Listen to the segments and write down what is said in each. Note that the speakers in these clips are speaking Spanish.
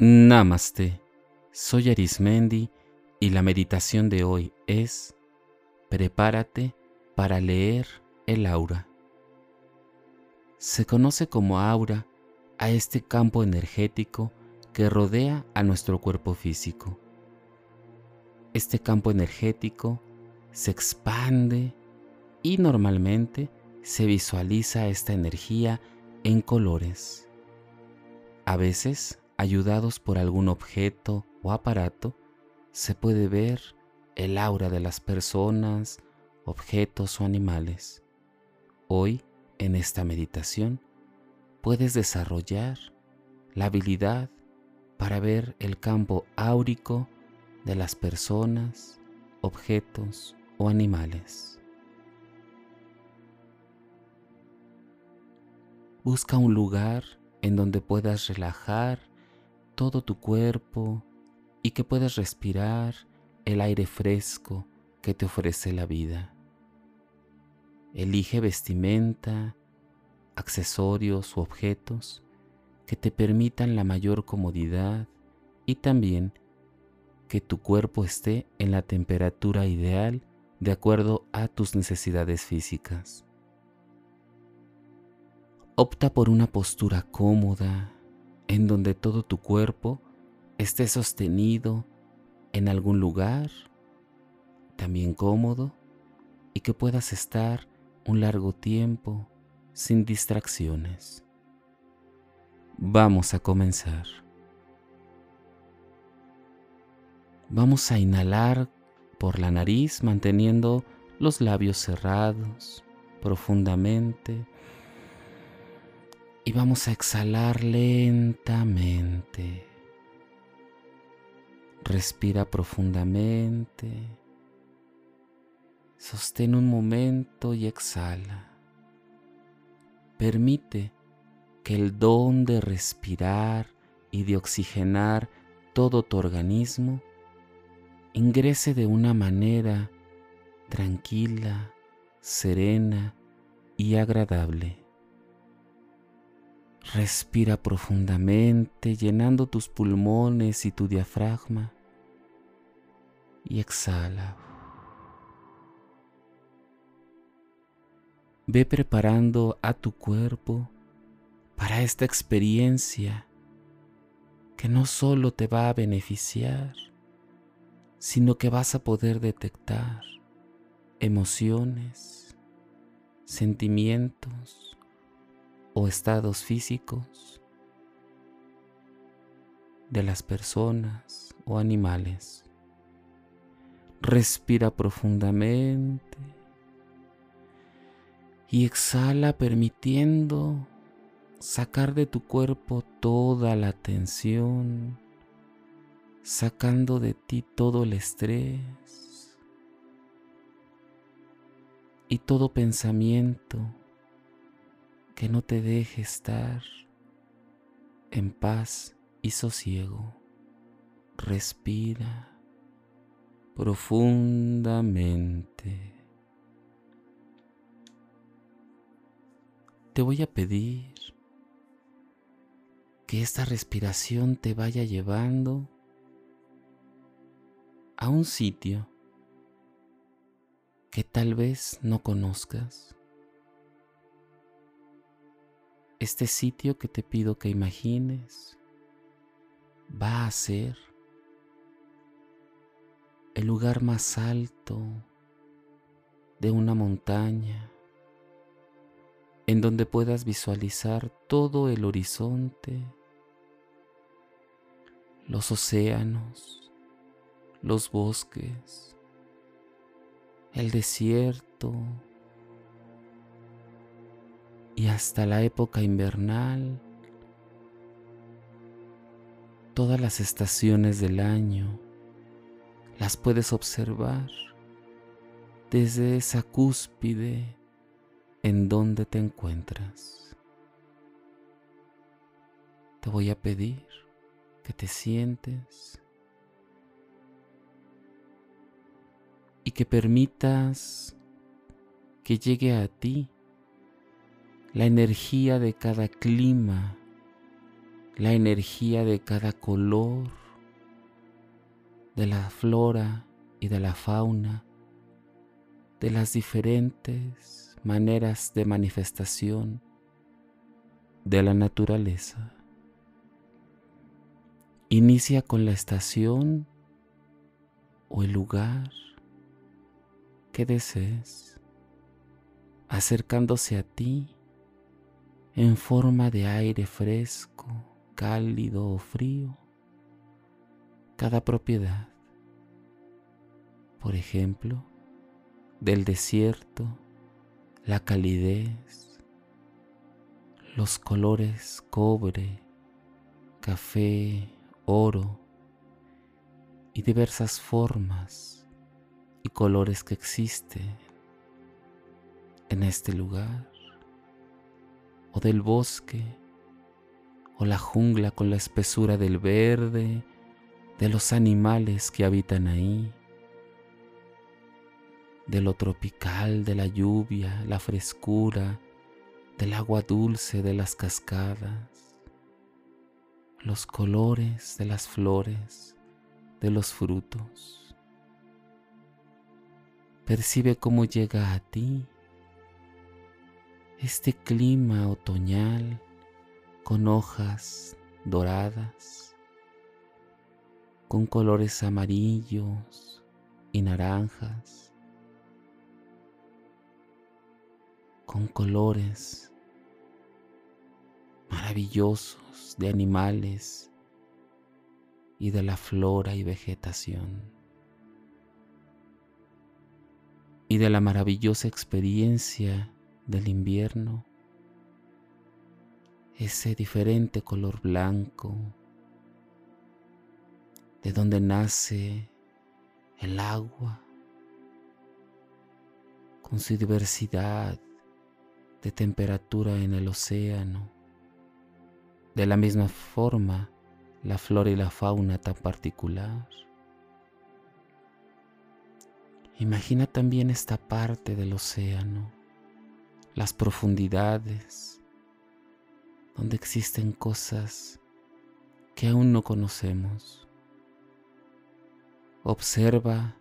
Namaste. Soy Arismendi y la meditación de hoy es Prepárate para leer el aura. Se conoce como aura a este campo energético que rodea a nuestro cuerpo físico. Este campo energético se expande y normalmente se visualiza esta energía en colores. A veces ayudados por algún objeto o aparato, se puede ver el aura de las personas, objetos o animales. Hoy, en esta meditación, puedes desarrollar la habilidad para ver el campo áurico de las personas, objetos o animales. Busca un lugar en donde puedas relajar todo tu cuerpo y que puedas respirar el aire fresco que te ofrece la vida. Elige vestimenta, accesorios u objetos que te permitan la mayor comodidad y también que tu cuerpo esté en la temperatura ideal de acuerdo a tus necesidades físicas. Opta por una postura cómoda en donde todo tu cuerpo esté sostenido en algún lugar, también cómodo, y que puedas estar un largo tiempo sin distracciones. Vamos a comenzar. Vamos a inhalar por la nariz manteniendo los labios cerrados profundamente y vamos a exhalar lentamente. Respira profundamente. Sostén un momento y exhala. Permite que el don de respirar y de oxigenar todo tu organismo ingrese de una manera tranquila, serena y agradable. Respira profundamente llenando tus pulmones y tu diafragma y exhala. Ve preparando a tu cuerpo para esta experiencia que no solo te va a beneficiar, sino que vas a poder detectar emociones, sentimientos, o estados físicos de las personas o animales. Respira profundamente y exhala permitiendo sacar de tu cuerpo toda la tensión, sacando de ti todo el estrés y todo pensamiento que no te deje estar en paz y sosiego. Respira profundamente. Te voy a pedir que esta respiración te vaya llevando a un sitio que tal vez no conozcas este sitio que te pido que imagines va a ser el lugar más alto de una montaña en donde puedas visualizar todo el horizonte, los océanos, los bosques, el desierto, y hasta la época invernal, todas las estaciones del año las puedes observar desde esa cúspide en donde te encuentras. Te voy a pedir que te sientes y que permitas que llegue a ti la energía de cada clima, la energía de cada color, de la flora y de la fauna, de las diferentes maneras de manifestación de la naturaleza. Inicia con la estación o el lugar que desees, acercándose a ti en forma de aire fresco, cálido o frío, cada propiedad. Por ejemplo, del desierto, la calidez, los colores cobre, café, oro y diversas formas y colores que existen en este lugar, del bosque, o la jungla con la espesura del verde, de los animales que habitan ahí, de lo tropical, de la lluvia, la frescura, del agua dulce de las cascadas, los colores de las flores, de los frutos. Percibe cómo llega a ti este clima otoñal con hojas doradas, con colores amarillos y naranjas, con colores maravillosos de animales y de la flora y vegetación. Y de la maravillosa experiencia del invierno, ese diferente color blanco, de donde nace el agua, con su diversidad de temperatura en el océano. De la misma forma, la flora y la fauna tan particular. Imagina también esta parte del océano las profundidades, donde existen cosas que aún no conocemos. Observa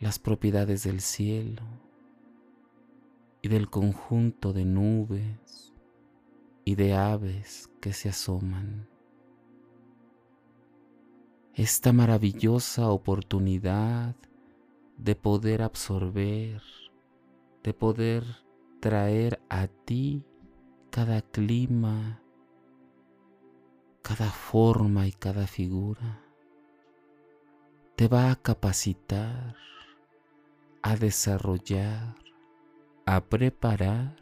las propiedades del cielo y del conjunto de nubes y de aves que se asoman. Esta maravillosa oportunidad de poder absorber, de poder traer a ti cada clima, cada forma y cada figura. Te va a capacitar, a desarrollar, a preparar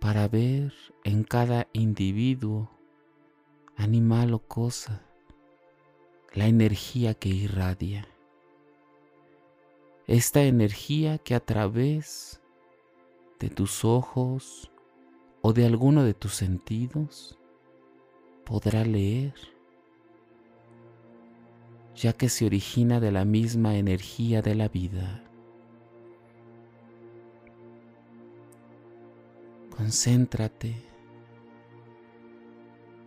para ver en cada individuo, animal o cosa, la energía que irradia. Esta energía que a través de tus ojos o de alguno de tus sentidos podrá leer, ya que se origina de la misma energía de la vida. Concéntrate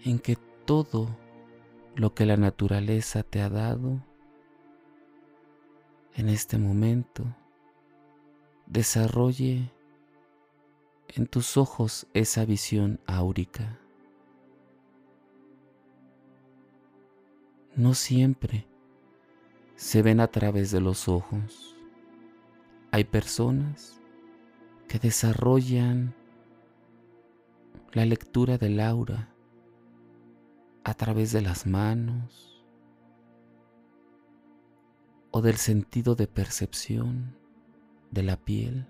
en que todo lo que la naturaleza te ha dado en este momento desarrolle en tus ojos esa visión áurica. No siempre se ven a través de los ojos. Hay personas que desarrollan la lectura del aura a través de las manos o del sentido de percepción de la piel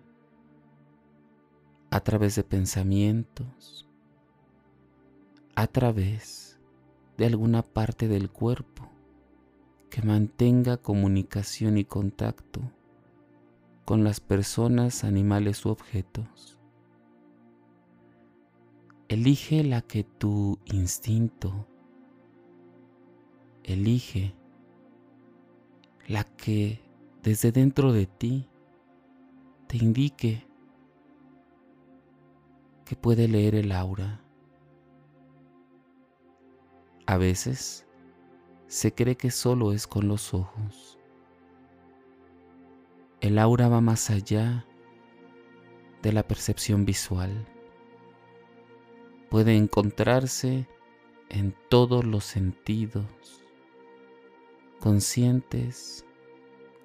a través de pensamientos, a través de alguna parte del cuerpo que mantenga comunicación y contacto con las personas, animales u objetos. Elige la que tu instinto elige, la que desde dentro de ti te indique que puede leer el aura. A veces se cree que solo es con los ojos. El aura va más allá de la percepción visual. Puede encontrarse en todos los sentidos, conscientes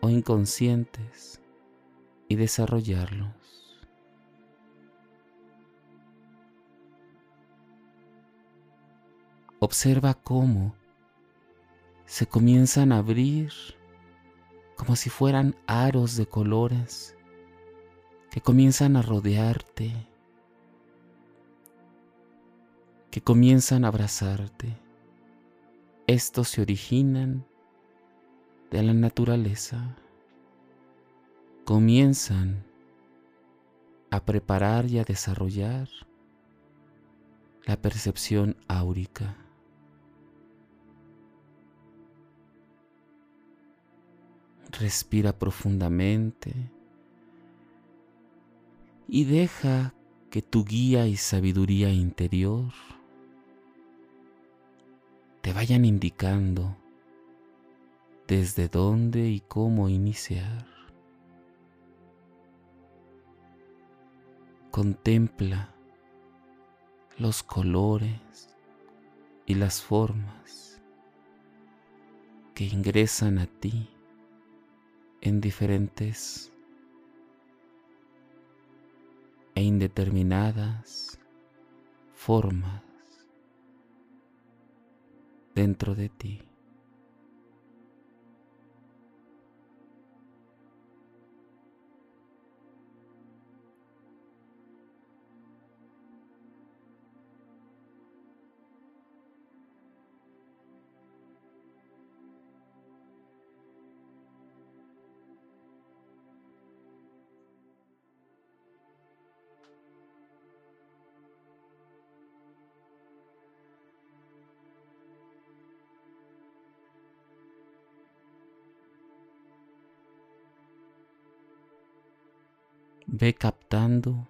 o inconscientes, y desarrollarlos. Observa cómo se comienzan a abrir como si fueran aros de colores que comienzan a rodearte, que comienzan a abrazarte. Estos se originan de la naturaleza, comienzan a preparar y a desarrollar la percepción áurica. Respira profundamente y deja que tu guía y sabiduría interior te vayan indicando desde dónde y cómo iniciar. Contempla los colores y las formas que ingresan a ti en diferentes e indeterminadas formas dentro de ti. Ve captando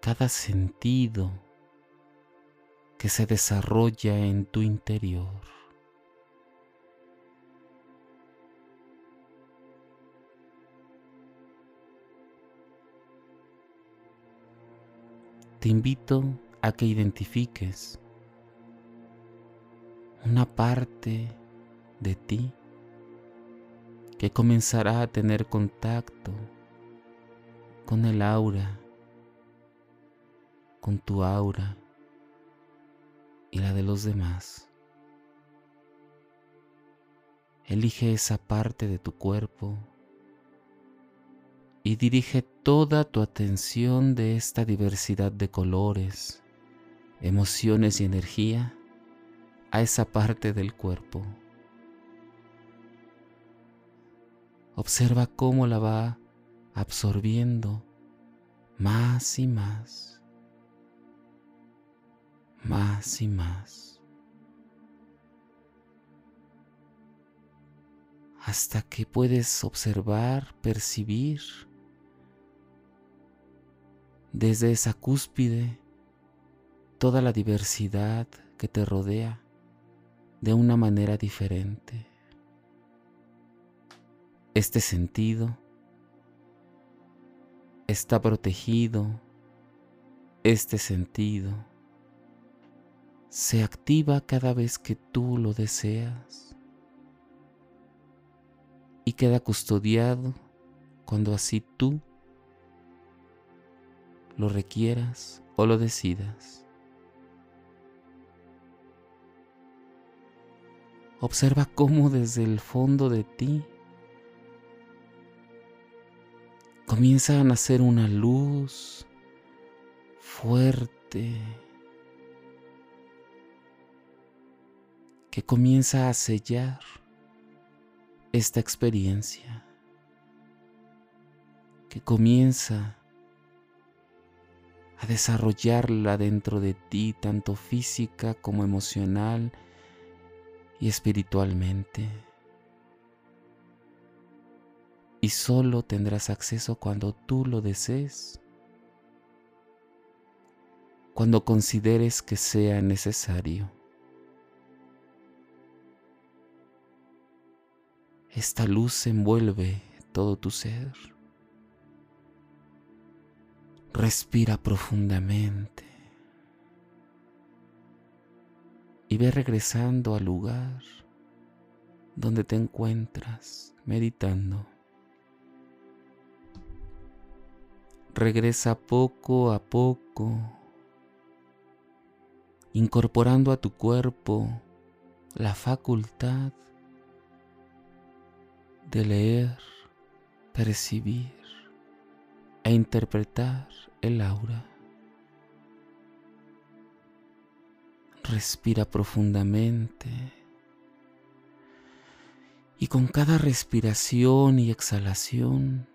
cada sentido que se desarrolla en tu interior. Te invito a que identifiques una parte de ti que comenzará a tener contacto con el aura, con tu aura y la de los demás. Elige esa parte de tu cuerpo y dirige toda tu atención de esta diversidad de colores, emociones y energía a esa parte del cuerpo. Observa cómo la va absorbiendo más y más, más y más, hasta que puedes observar, percibir desde esa cúspide toda la diversidad que te rodea de una manera diferente. Este sentido está protegido, este sentido se activa cada vez que tú lo deseas y queda custodiado cuando así tú lo requieras o lo decidas. Observa cómo desde el fondo de ti comienza a nacer una luz fuerte que comienza a sellar esta experiencia, que comienza a desarrollarla dentro de ti, tanto física como emocional y espiritualmente y solo tendrás acceso cuando tú lo desees, cuando consideres que sea necesario. Esta luz envuelve todo tu ser. Respira profundamente y ve regresando al lugar donde te encuentras meditando. Regresa poco a poco, incorporando a tu cuerpo la facultad de leer, percibir e interpretar el aura. Respira profundamente y con cada respiración y exhalación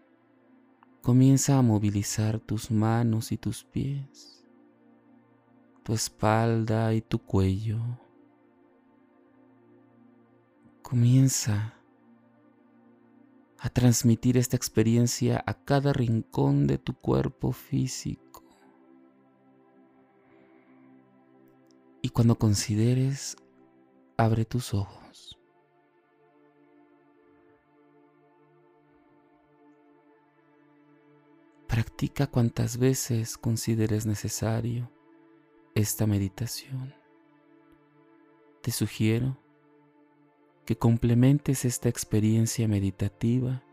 comienza a movilizar tus manos y tus pies, tu espalda y tu cuello. Comienza a transmitir esta experiencia a cada rincón de tu cuerpo físico. Y cuando consideres, abre tus ojos. Practica cuantas veces consideres necesario esta meditación. Te sugiero que complementes esta experiencia meditativa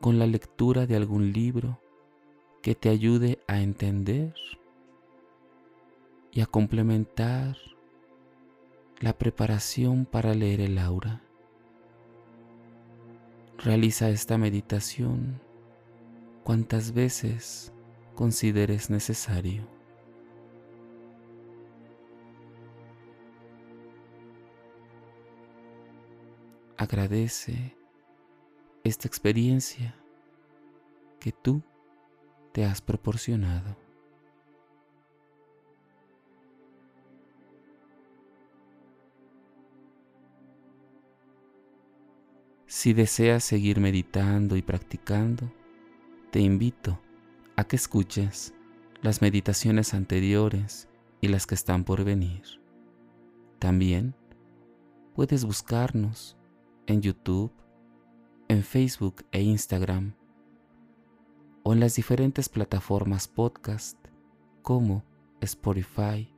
con la lectura de algún libro que te ayude a entender y a complementar la preparación para leer el aura. Realiza esta meditación cuantas veces consideres necesario. agradece esta experiencia que tú te has proporcionado. Si deseas seguir meditando y practicando, te invito a que escuches las meditaciones anteriores y las que están por venir. También puedes buscarnos en YouTube, en Facebook e Instagram o en las diferentes plataformas podcast como Spotify,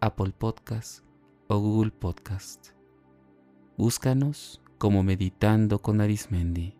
Apple Podcast o Google Podcast. Búscanos como Meditando con Arismendi.